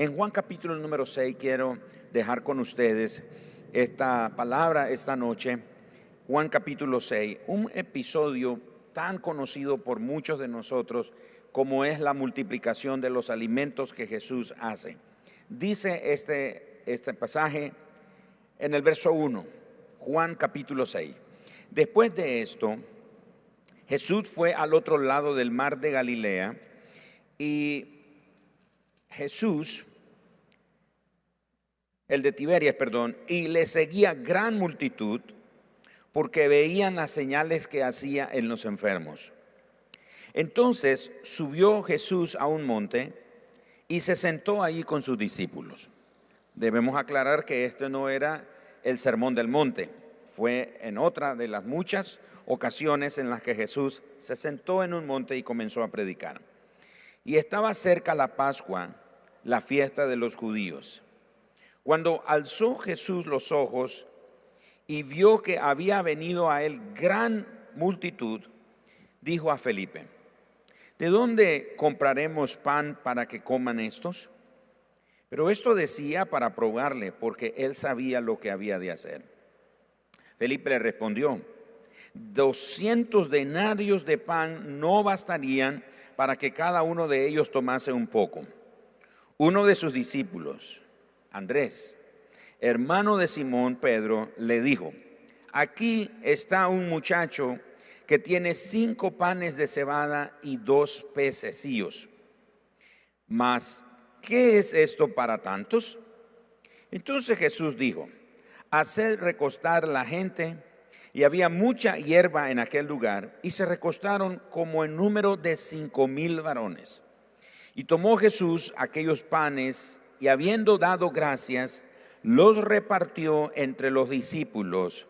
En Juan capítulo número 6 quiero dejar con ustedes esta palabra esta noche. Juan capítulo 6, un episodio tan conocido por muchos de nosotros como es la multiplicación de los alimentos que Jesús hace. Dice este, este pasaje en el verso 1, Juan capítulo 6. Después de esto, Jesús fue al otro lado del mar de Galilea y Jesús, el de Tiberias, perdón, y le seguía gran multitud porque veían las señales que hacía en los enfermos. Entonces subió Jesús a un monte y se sentó allí con sus discípulos. Debemos aclarar que esto no era el sermón del monte, fue en otra de las muchas ocasiones en las que Jesús se sentó en un monte y comenzó a predicar. Y estaba cerca la Pascua, la fiesta de los judíos. Cuando alzó Jesús los ojos y vio que había venido a él gran multitud, dijo a Felipe, ¿de dónde compraremos pan para que coman estos? Pero esto decía para probarle, porque él sabía lo que había de hacer. Felipe le respondió, doscientos denarios de pan no bastarían para que cada uno de ellos tomase un poco. Uno de sus discípulos, Andrés, hermano de Simón Pedro, le dijo, aquí está un muchacho que tiene cinco panes de cebada y dos pececillos. Mas, ¿qué es esto para tantos? Entonces Jesús dijo, hacer recostar la gente, y había mucha hierba en aquel lugar, y se recostaron como en número de cinco mil varones. Y tomó Jesús aquellos panes, y habiendo dado gracias, los repartió entre los discípulos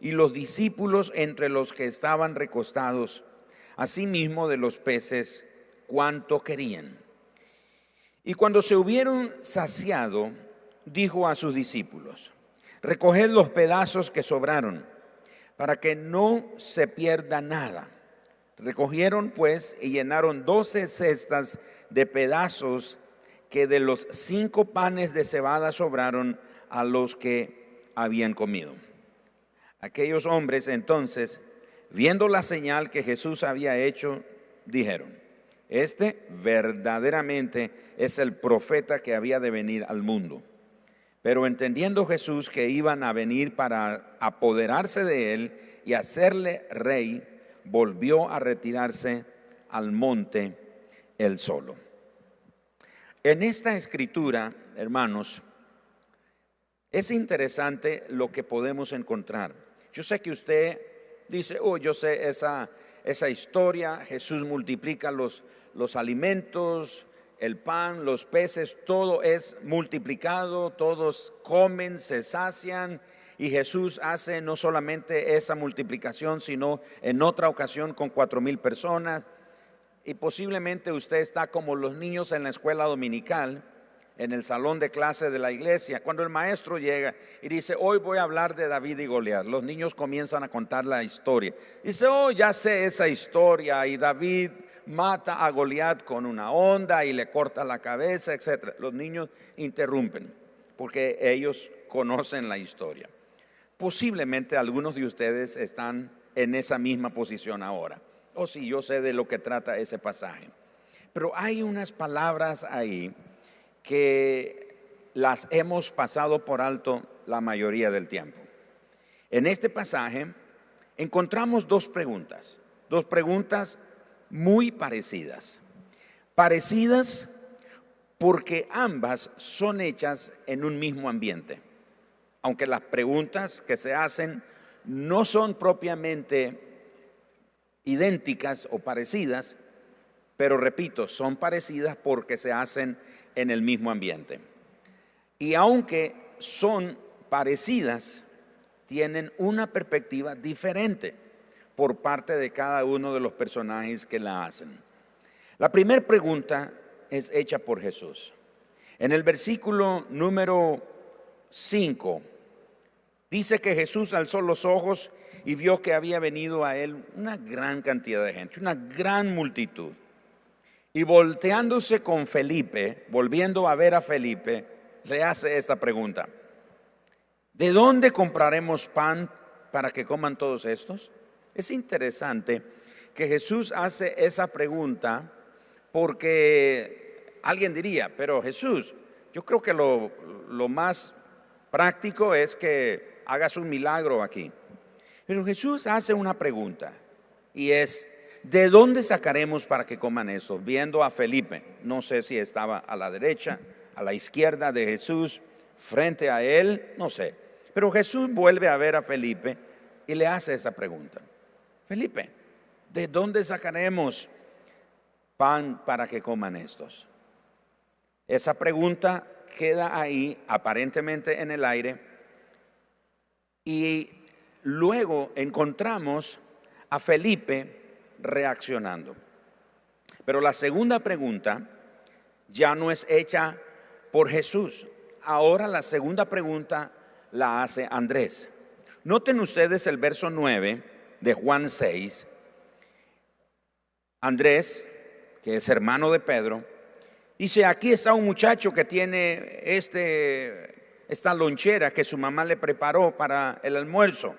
y los discípulos entre los que estaban recostados, asimismo de los peces, cuanto querían. Y cuando se hubieron saciado, dijo a sus discípulos, recoged los pedazos que sobraron, para que no se pierda nada. Recogieron pues y llenaron doce cestas de pedazos que de los cinco panes de cebada sobraron a los que habían comido. Aquellos hombres entonces, viendo la señal que Jesús había hecho, dijeron, este verdaderamente es el profeta que había de venir al mundo. Pero entendiendo Jesús que iban a venir para apoderarse de él y hacerle rey, volvió a retirarse al monte él solo. En esta escritura, hermanos, es interesante lo que podemos encontrar. Yo sé que usted dice, oh, yo sé esa, esa historia, Jesús multiplica los, los alimentos, el pan, los peces, todo es multiplicado, todos comen, se sacian y Jesús hace no solamente esa multiplicación, sino en otra ocasión con cuatro mil personas. Y posiblemente usted está como los niños en la escuela dominical, en el salón de clase de la iglesia, cuando el maestro llega y dice, hoy voy a hablar de David y Goliat, los niños comienzan a contar la historia. Dice, oh, ya sé esa historia y David mata a Goliat con una onda y le corta la cabeza, etc. Los niños interrumpen porque ellos conocen la historia. Posiblemente algunos de ustedes están en esa misma posición ahora. O si yo sé de lo que trata ese pasaje. Pero hay unas palabras ahí que las hemos pasado por alto la mayoría del tiempo. En este pasaje encontramos dos preguntas, dos preguntas muy parecidas. Parecidas porque ambas son hechas en un mismo ambiente. Aunque las preguntas que se hacen no son propiamente idénticas o parecidas, pero repito, son parecidas porque se hacen en el mismo ambiente. Y aunque son parecidas, tienen una perspectiva diferente por parte de cada uno de los personajes que la hacen. La primera pregunta es hecha por Jesús. En el versículo número 5 dice que Jesús alzó los ojos y vio que había venido a él una gran cantidad de gente, una gran multitud. Y volteándose con Felipe, volviendo a ver a Felipe, le hace esta pregunta. ¿De dónde compraremos pan para que coman todos estos? Es interesante que Jesús hace esa pregunta porque alguien diría, pero Jesús, yo creo que lo, lo más práctico es que hagas un milagro aquí. Pero Jesús hace una pregunta y es, ¿de dónde sacaremos para que coman esto? Viendo a Felipe, no sé si estaba a la derecha, a la izquierda de Jesús, frente a él, no sé. Pero Jesús vuelve a ver a Felipe y le hace esa pregunta. Felipe, ¿de dónde sacaremos pan para que coman estos? Esa pregunta queda ahí aparentemente en el aire y luego encontramos a Felipe reaccionando. Pero la segunda pregunta ya no es hecha por Jesús. Ahora la segunda pregunta la hace Andrés. Noten ustedes el verso 9 de Juan 6. Andrés, que es hermano de Pedro, dice, aquí está un muchacho que tiene este, esta lonchera que su mamá le preparó para el almuerzo.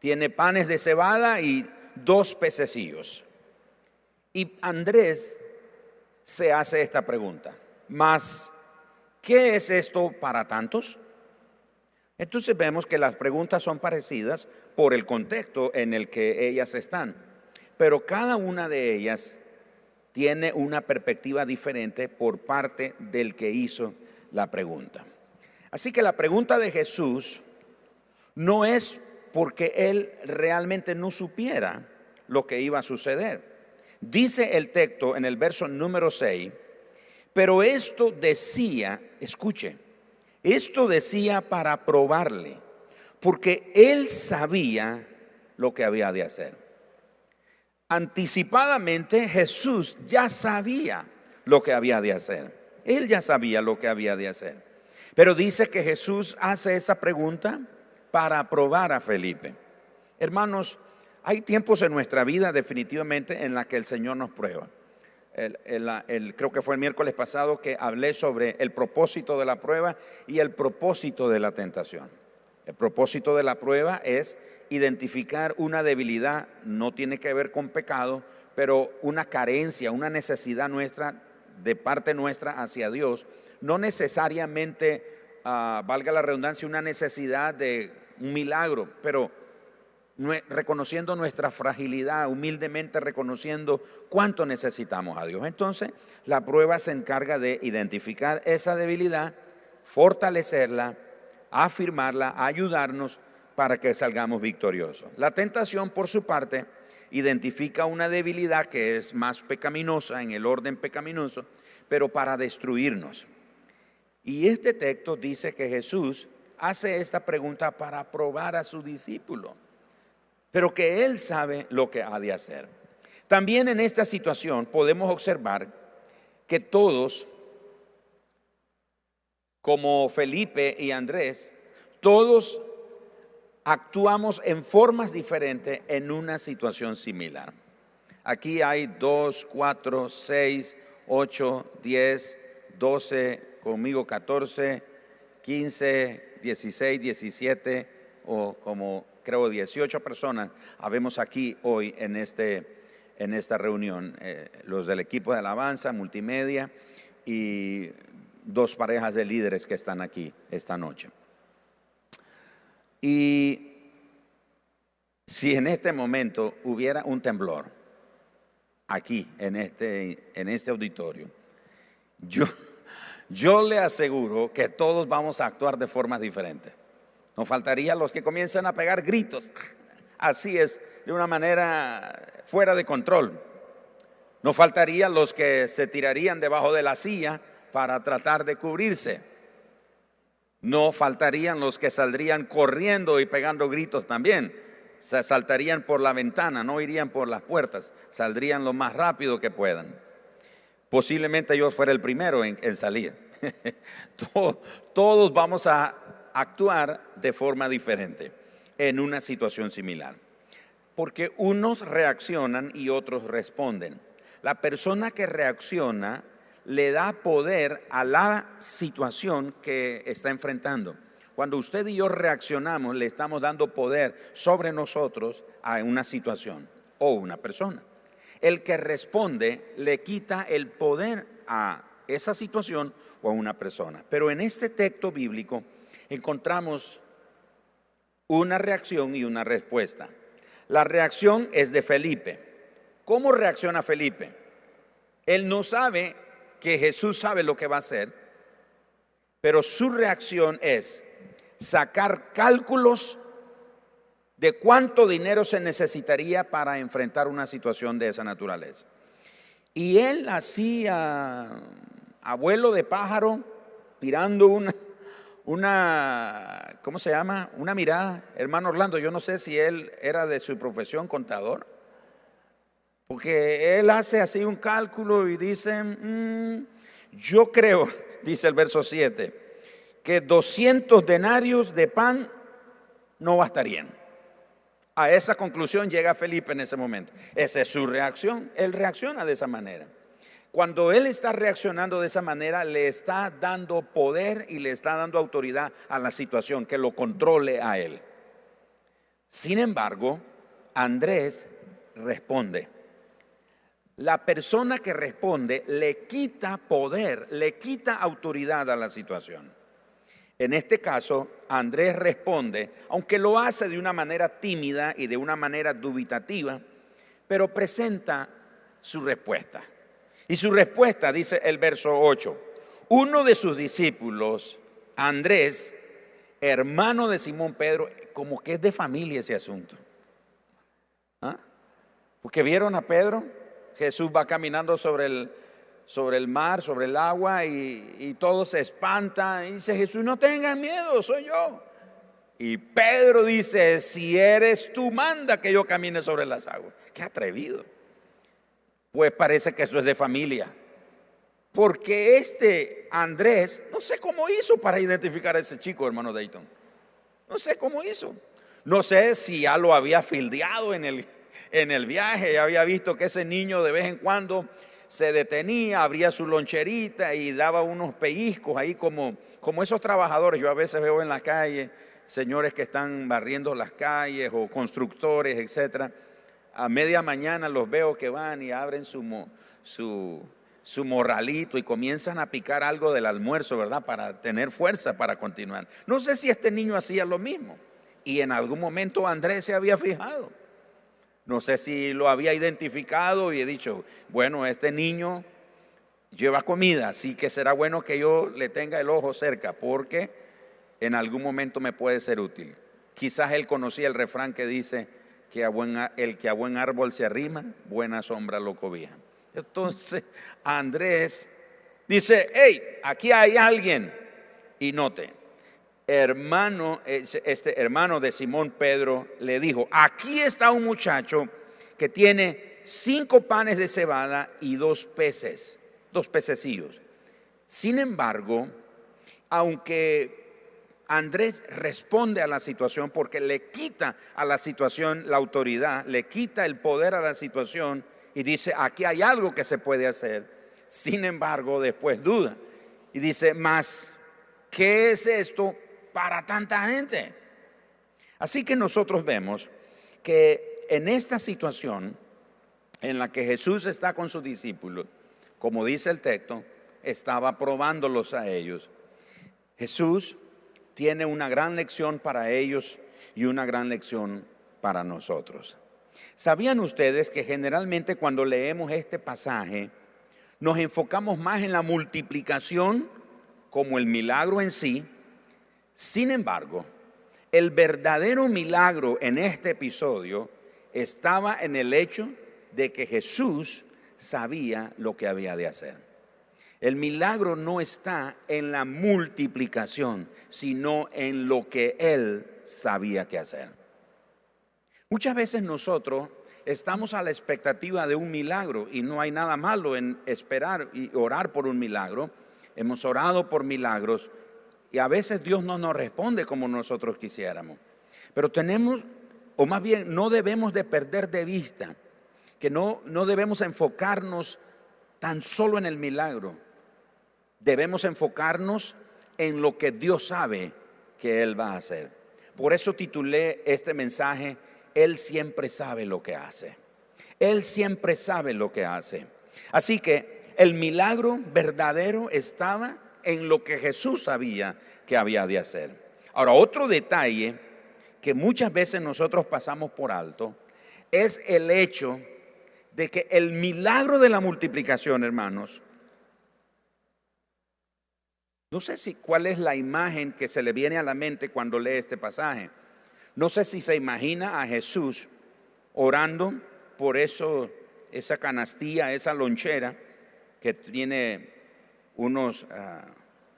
Tiene panes de cebada y dos pececillos. Y Andrés se hace esta pregunta, más, ¿qué es esto para tantos? Entonces vemos que las preguntas son parecidas por el contexto en el que ellas están, pero cada una de ellas tiene una perspectiva diferente por parte del que hizo la pregunta. Así que la pregunta de Jesús no es porque él realmente no supiera lo que iba a suceder. Dice el texto en el verso número 6, pero esto decía, escuche, esto decía para probarle, porque él sabía lo que había de hacer. Anticipadamente Jesús ya sabía lo que había de hacer. Él ya sabía lo que había de hacer. Pero dice que Jesús hace esa pregunta para probar a Felipe. Hermanos, hay tiempos en nuestra vida definitivamente en la que el Señor nos prueba. creo que fue el miércoles pasado que hablé sobre el propósito de la prueba y el propósito de la tentación. El propósito de la prueba es identificar una debilidad, no tiene que ver con pecado, pero una carencia, una necesidad nuestra, de parte nuestra hacia Dios, no necesariamente, ah, valga la redundancia, una necesidad de un milagro, pero reconociendo nuestra fragilidad, humildemente reconociendo cuánto necesitamos a Dios. Entonces, la prueba se encarga de identificar esa debilidad, fortalecerla, afirmarla, ayudarnos para que salgamos victoriosos. La tentación, por su parte, identifica una debilidad que es más pecaminosa en el orden pecaminoso, pero para destruirnos. Y este texto dice que Jesús hace esta pregunta para probar a su discípulo, pero que él sabe lo que ha de hacer. También en esta situación podemos observar que todos, como Felipe y Andrés, todos actuamos en formas diferentes en una situación similar. Aquí hay dos, cuatro, seis, ocho, diez, doce, conmigo catorce, quince, 16, 17 o como creo 18 personas habemos aquí hoy en, este, en esta reunión. Eh, los del equipo de alabanza, multimedia y dos parejas de líderes que están aquí esta noche. Y si en este momento hubiera un temblor aquí en este, en este auditorio, yo yo le aseguro que todos vamos a actuar de formas diferentes. No faltaría los que comiencen a pegar gritos. Así es, de una manera fuera de control. No faltaría los que se tirarían debajo de la silla para tratar de cubrirse. No faltarían los que saldrían corriendo y pegando gritos también. Se saltarían por la ventana, no irían por las puertas, saldrían lo más rápido que puedan. Posiblemente yo fuera el primero en, salir. Todos vamos a actuar de forma diferente en una situación similar. Porque unos reaccionan y otros responden. La persona que reacciona le da poder a la situación que está enfrentando. Cuando usted y yo reaccionamos, le estamos dando poder sobre nosotros a una situación o una persona. El que responde le quita el poder a esa situación o a una persona. Pero en este texto bíblico encontramos una reacción y una respuesta. La reacción es de Felipe. ¿Cómo reacciona Felipe? Él no sabe que Jesús sabe lo que va a hacer, pero su reacción es sacar cálculos de cuánto dinero se necesitaría para enfrentar una situación de esa naturaleza. Y él hacía abuelo de pájaro, tirando una, una, ¿cómo se llama? Una mirada. Hermano Orlando, yo no sé si él era de su profesión contador, porque él hace así un cálculo y dice, mm, yo creo, dice el verso 7, que 200 denarios de pan no bastarían. A esa conclusión llega Felipe en ese momento. Esa es su reacción. Él reacciona de esa manera. Cuando él está reaccionando de esa manera, le está dando poder y le está dando autoridad a la situación, que lo controle a él. Sin embargo, Andrés responde. La persona que responde le quita poder, le quita autoridad a la situación. En este caso, Andrés responde, aunque lo hace de una manera tímida y de una manera dubitativa, pero presenta su respuesta. Y su respuesta dice el verso 8, uno de sus discípulos, Andrés, hermano de Simón Pedro, como que es de familia ese asunto. ¿Ah? Porque vieron a Pedro, Jesús va caminando sobre el, sobre el mar, sobre el agua, y, y todos se espantan. Y dice Jesús, no tengan miedo, soy yo. Y Pedro dice, si eres tú, manda que yo camine sobre las aguas. Qué atrevido. Pues parece que eso es de familia. Porque este Andrés, no sé cómo hizo para identificar a ese chico, hermano Dayton. No sé cómo hizo. No sé si ya lo había fildeado en el, en el viaje, ya había visto que ese niño de vez en cuando se detenía, abría su loncherita y daba unos pellizcos ahí como, como esos trabajadores. Yo a veces veo en la calle señores que están barriendo las calles o constructores, etcétera. A media mañana los veo que van y abren su, su, su morralito y comienzan a picar algo del almuerzo, ¿verdad? Para tener fuerza para continuar. No sé si este niño hacía lo mismo. Y en algún momento Andrés se había fijado. No sé si lo había identificado y he dicho, bueno, este niño lleva comida, así que será bueno que yo le tenga el ojo cerca porque en algún momento me puede ser útil. Quizás él conocía el refrán que dice que el que a buen árbol se arrima, buena sombra lo cobija. Entonces Andrés dice, hey, aquí hay alguien. Y note, hermano, este hermano de Simón Pedro le dijo, aquí está un muchacho que tiene cinco panes de cebada y dos peces, dos pececillos. Sin embargo, aunque Andrés responde a la situación porque le quita a la situación la autoridad, le quita el poder a la situación y dice, aquí hay algo que se puede hacer. Sin embargo, después duda y dice, más, ¿qué es esto para tanta gente. Así que nosotros vemos que en esta situación en la que Jesús está con sus discípulos, como dice el texto, estaba probándolos a ellos. Jesús tiene una gran lección para ellos y una gran lección para nosotros. ¿Sabían ustedes que generalmente cuando leemos este pasaje nos enfocamos más en la multiplicación como el milagro en sí sin embargo, el verdadero milagro en este episodio estaba en el hecho de que Jesús sabía lo que había de hacer. El milagro no está en la multiplicación, sino en lo que Él sabía que hacer. Muchas veces nosotros estamos a la expectativa de un milagro y no hay nada malo en esperar y orar por un milagro. Hemos orado por milagros, y a veces Dios no nos responde como nosotros quisiéramos. Pero tenemos, o más bien no debemos de perder de vista que no, no debemos enfocarnos tan solo en el milagro. Debemos enfocarnos en lo que Dios sabe que Él va a hacer. Por eso titulé este mensaje, Él siempre sabe lo que hace. Él siempre sabe lo que hace. Así que el milagro verdadero estaba en lo que Jesús sabía que había de hacer. Ahora, otro detalle que muchas veces nosotros pasamos por alto es el hecho de que el milagro de la multiplicación, hermanos, no sé si cuál es la imagen que se le viene a la mente cuando lee este pasaje. No sé si se imagina a Jesús orando por eso, esa canastilla, esa lonchera que tiene unos ah,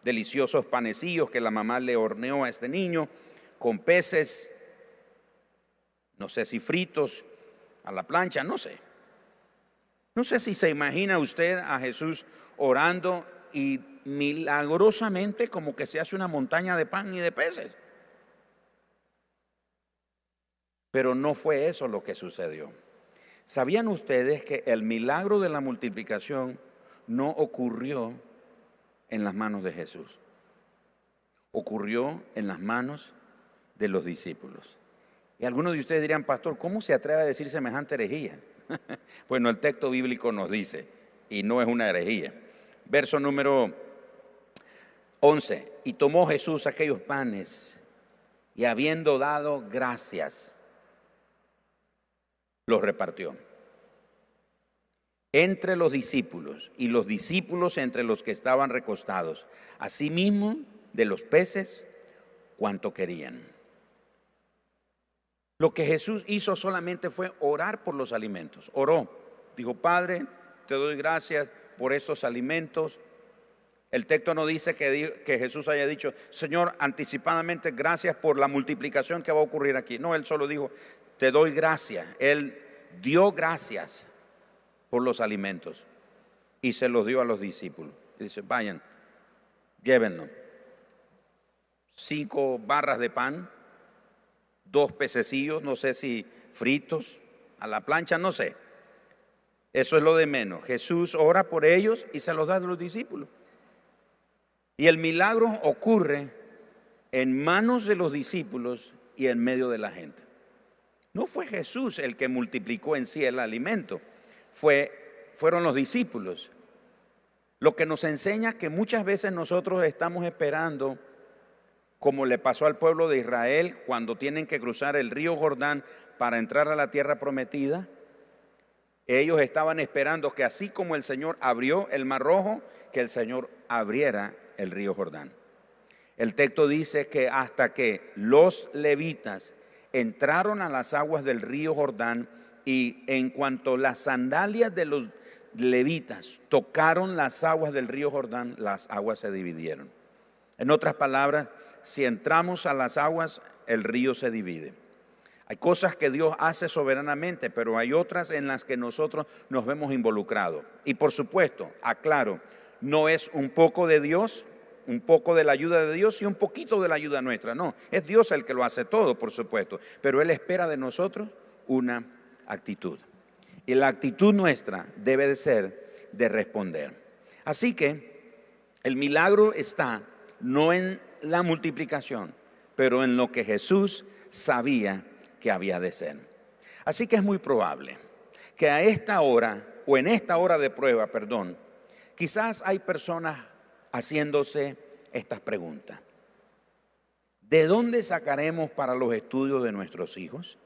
deliciosos panecillos que la mamá le horneó a este niño con peces, no sé si fritos a la plancha, no sé. No sé si se imagina usted a Jesús orando y milagrosamente como que se hace una montaña de pan y de peces. Pero no fue eso lo que sucedió. ¿Sabían ustedes que el milagro de la multiplicación no ocurrió en las manos de Jesús? Ocurrió en las manos de los discípulos. Y algunos de ustedes dirían, pastor, ¿cómo se atreve a decir semejante herejía? bueno, el texto bíblico nos dice, y no es una herejía. Verso número 11. Y tomó Jesús aquellos panes y habiendo dado gracias, los repartió entre los discípulos y los discípulos entre los que estaban recostados, asimismo de los peces cuanto querían. Lo que Jesús hizo solamente fue orar por los alimentos. Oró. Dijo, Padre, te doy gracias por estos alimentos. El texto no dice que, que, Jesús haya dicho, Señor, anticipadamente gracias por la multiplicación que va a ocurrir aquí. No, él solo dijo, te doy gracias. Él dio gracias por los alimentos y se los dio a los discípulos. Y dice, vayan, llévenlo. Cinco barras de pan, dos pececillos, no sé si fritos, a la plancha, no sé. Eso es lo de menos. Jesús ora por ellos y se los da a los discípulos. Y el milagro ocurre en manos de los discípulos y en medio de la gente. No fue Jesús el que multiplicó en sí el alimento, fue, fueron los discípulos. Lo que nos enseña que muchas veces nosotros estamos esperando como le pasó al pueblo de Israel cuando tienen que cruzar el río Jordán para entrar a la tierra prometida. Ellos estaban esperando que así como el Señor abrió el mar rojo, que el Señor abriera el río Jordán. El texto dice que hasta que los levitas entraron a las aguas del río Jordán y en cuanto las sandalias de los levitas tocaron las aguas del río Jordán, las aguas se dividieron. En otras palabras, si entramos a las aguas, el río se divide. Hay cosas que Dios hace soberanamente, pero hay otras en las que nosotros nos vemos involucrados. Y por supuesto, aclaro, no es un poco de Dios, un poco de la ayuda de Dios y un poquito de la ayuda nuestra. No, es Dios el que lo hace todo, por supuesto. Pero Él espera de nosotros una actitud. Y la actitud nuestra debe de ser de responder. Así que el milagro está no en la multiplicación, pero en lo que Jesús sabía que había de ser. Así que es muy probable que a esta hora, o en esta hora de prueba, perdón, quizás hay personas haciéndose estas preguntas. ¿De dónde sacaremos para los estudios de nuestros hijos?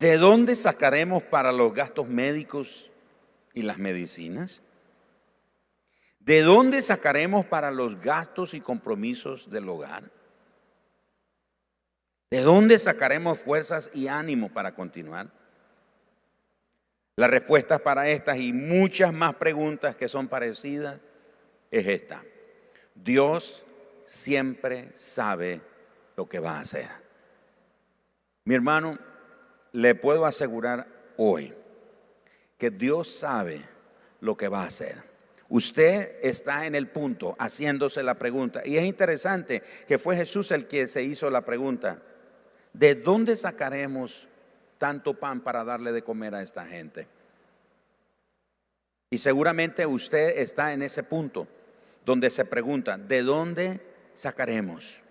¿De dónde sacaremos para los gastos médicos y las medicinas? ¿De dónde sacaremos para los gastos y compromisos del hogar? ¿De dónde sacaremos fuerzas y ánimo para continuar? La respuesta para estas y muchas más preguntas que son parecidas es esta. Dios siempre sabe lo que va a hacer. Mi hermano, le puedo asegurar hoy que Dios sabe lo que va a hacer. Usted está en el punto haciéndose la pregunta. Y es interesante que fue Jesús el que se hizo la pregunta. ¿De dónde sacaremos tanto pan para darle de comer a esta gente. Y seguramente usted está en ese punto donde se pregunta, ¿de dónde sacaremos?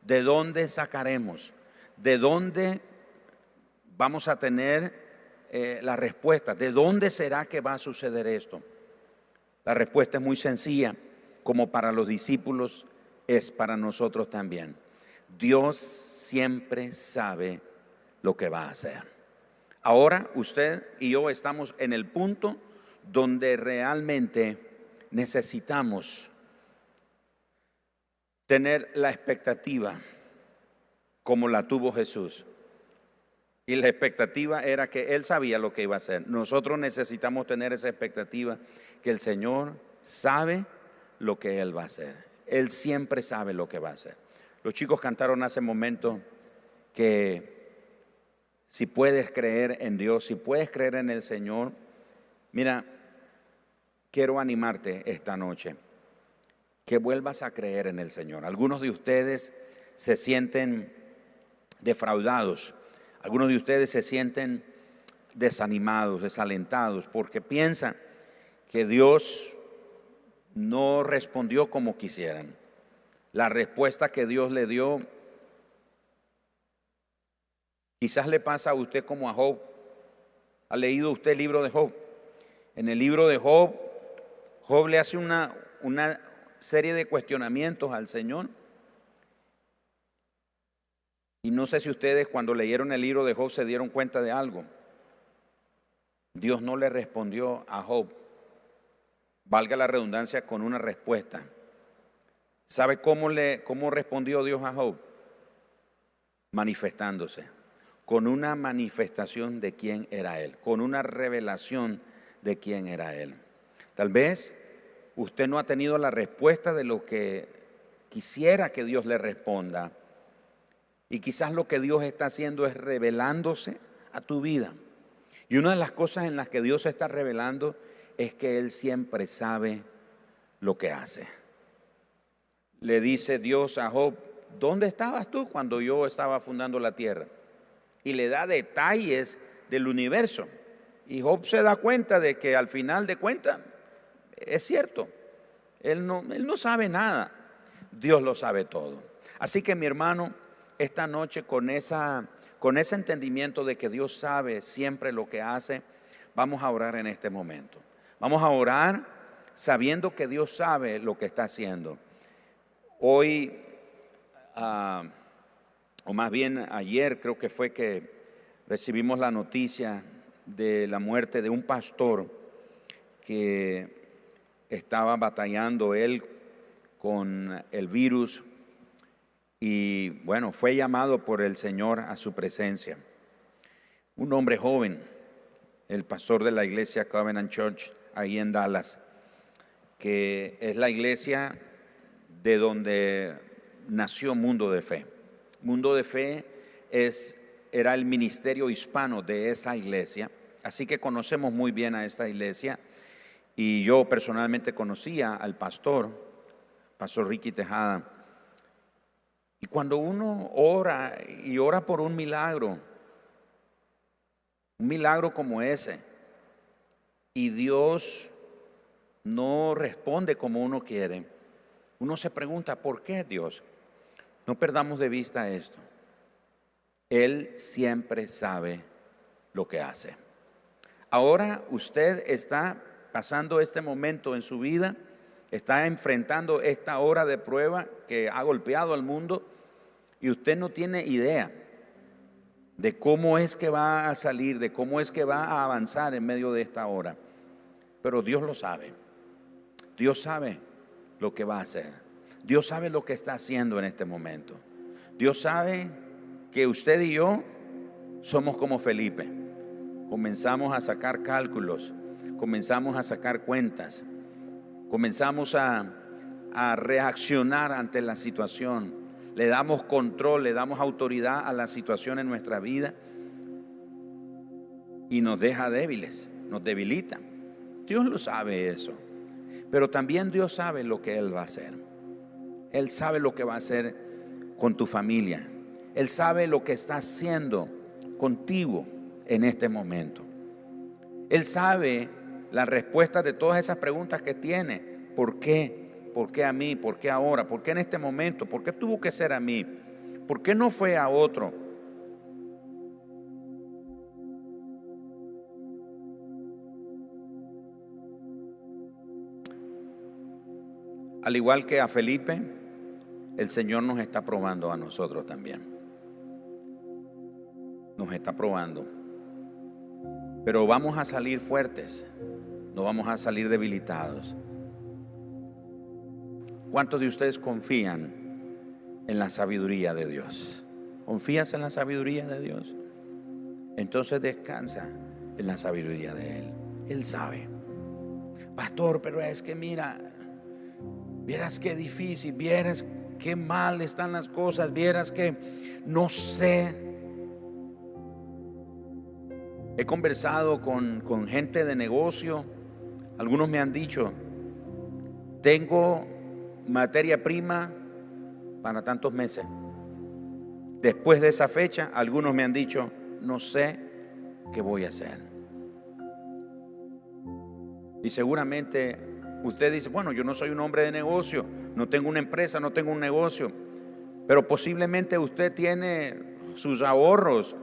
¿De dónde sacaremos? ¿De dónde vamos a tener eh, la respuesta? ¿De dónde será que va a suceder esto? La respuesta es muy sencilla, como para los discípulos es para nosotros también. Dios siempre sabe lo que va a hacer. Ahora usted y yo estamos en el punto donde realmente necesitamos tener la expectativa como la tuvo Jesús. Y la expectativa era que Él sabía lo que iba a hacer. Nosotros necesitamos tener esa expectativa que el Señor sabe lo que Él va a hacer. Él siempre sabe lo que va a hacer. Los chicos cantaron hace un momento que si puedes creer en Dios, si puedes creer en el Señor, mira, quiero animarte esta noche, que vuelvas a creer en el Señor. Algunos de ustedes se sienten defraudados, algunos de ustedes se sienten desanimados, desalentados, porque piensan que Dios no respondió como quisieran. La respuesta que Dios le dio, quizás le pasa a usted como a Job. ¿Ha leído usted el libro de Job? En el libro de Job, Job le hace una, una serie de cuestionamientos al Señor. Y no sé si ustedes cuando leyeron el libro de Job se dieron cuenta de algo. Dios no le respondió a Job, valga la redundancia, con una respuesta. ¿Sabe cómo, le, cómo respondió Dios a Job? Manifestándose, con una manifestación de quién era Él, con una revelación de quién era Él. Tal vez usted no ha tenido la respuesta de lo que quisiera que Dios le responda. Y quizás lo que Dios está haciendo es revelándose a tu vida. Y una de las cosas en las que Dios se está revelando es que Él siempre sabe lo que hace. Le dice Dios a Job, ¿dónde estabas tú cuando yo estaba fundando la tierra? Y le da detalles del universo. Y Job se da cuenta de que al final de cuentas es cierto. Él no, él no sabe nada. Dios lo sabe todo. Así que mi hermano, esta noche con, esa, con ese entendimiento de que Dios sabe siempre lo que hace, vamos a orar en este momento. Vamos a orar sabiendo que Dios sabe lo que está haciendo. Hoy, ah, o más bien ayer creo que fue que recibimos la noticia de la muerte de un pastor que estaba batallando él con el virus y bueno, fue llamado por el Señor a su presencia. Un hombre joven, el pastor de la iglesia Covenant Church ahí en Dallas, que es la iglesia de donde nació Mundo de Fe. Mundo de Fe es era el ministerio hispano de esa iglesia, así que conocemos muy bien a esta iglesia y yo personalmente conocía al pastor, pastor Ricky Tejada. Y cuando uno ora y ora por un milagro, un milagro como ese, y Dios no responde como uno quiere, uno se pregunta, ¿por qué Dios? No perdamos de vista esto. Él siempre sabe lo que hace. Ahora usted está pasando este momento en su vida, está enfrentando esta hora de prueba que ha golpeado al mundo y usted no tiene idea de cómo es que va a salir, de cómo es que va a avanzar en medio de esta hora. Pero Dios lo sabe. Dios sabe lo que va a hacer. Dios sabe lo que está haciendo en este momento. Dios sabe que usted y yo somos como Felipe. Comenzamos a sacar cálculos, comenzamos a sacar cuentas, comenzamos a, reaccionar ante la situación. Le damos control, le damos autoridad a la situación en nuestra vida y nos deja débiles, nos debilita. Dios lo sabe eso. Pero también Dios sabe lo que Él va a hacer. Él sabe lo que va a hacer con tu familia. Él sabe lo que está haciendo contigo en este momento. Él sabe la respuesta de todas esas preguntas que tiene. ¿Por qué? ¿Por qué a mí? ¿Por qué ahora? ¿Por qué en este momento? ¿Por qué tuvo que ser a mí? ¿Por qué no fue a otro? Al igual que a Felipe, el Señor nos está probando a nosotros también. Nos está probando. Pero vamos a salir fuertes, no vamos a salir debilitados. ¿Cuántos de ustedes confían en la sabiduría de Dios? ¿Confías en la sabiduría de Dios? Entonces descansa en la sabiduría de Él. Él sabe. Pastor, pero es que mira, vieras qué difícil, vieras qué mal están las cosas, vieras que no sé. He conversado con, con gente de negocio. Algunos me han dicho, tengo materia prima para tantos meses. Después de esa fecha, algunos me han dicho, no sé qué voy a hacer. Y seguramente usted dice, bueno, yo no soy un hombre de negocio, no tengo una empresa, no tengo un negocio, pero posiblemente usted tiene sus ahorros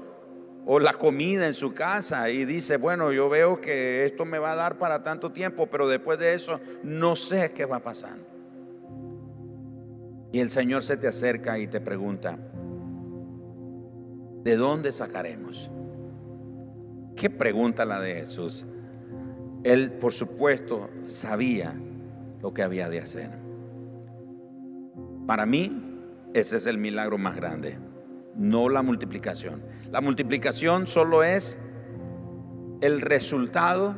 o la comida en su casa y dice, bueno, yo veo que esto me va a dar para tanto tiempo, pero después de eso no sé qué va a pasar. Y el Señor se te acerca y te pregunta, ¿de dónde sacaremos? ¿Qué pregunta la de Jesús? Él, por supuesto, sabía lo que había de hacer. Para mí, ese es el milagro más grande, no la multiplicación. La multiplicación solo es el resultado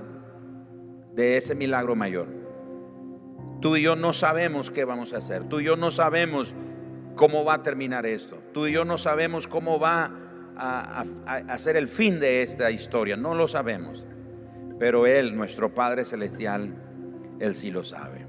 de ese milagro mayor. Tú y yo no sabemos qué vamos a hacer. Tú y yo no sabemos cómo va a terminar esto. Tú y yo no sabemos cómo va a, a, ser el fin de esta historia. No lo sabemos. Pero Él, nuestro Padre Celestial, Él sí lo sabe.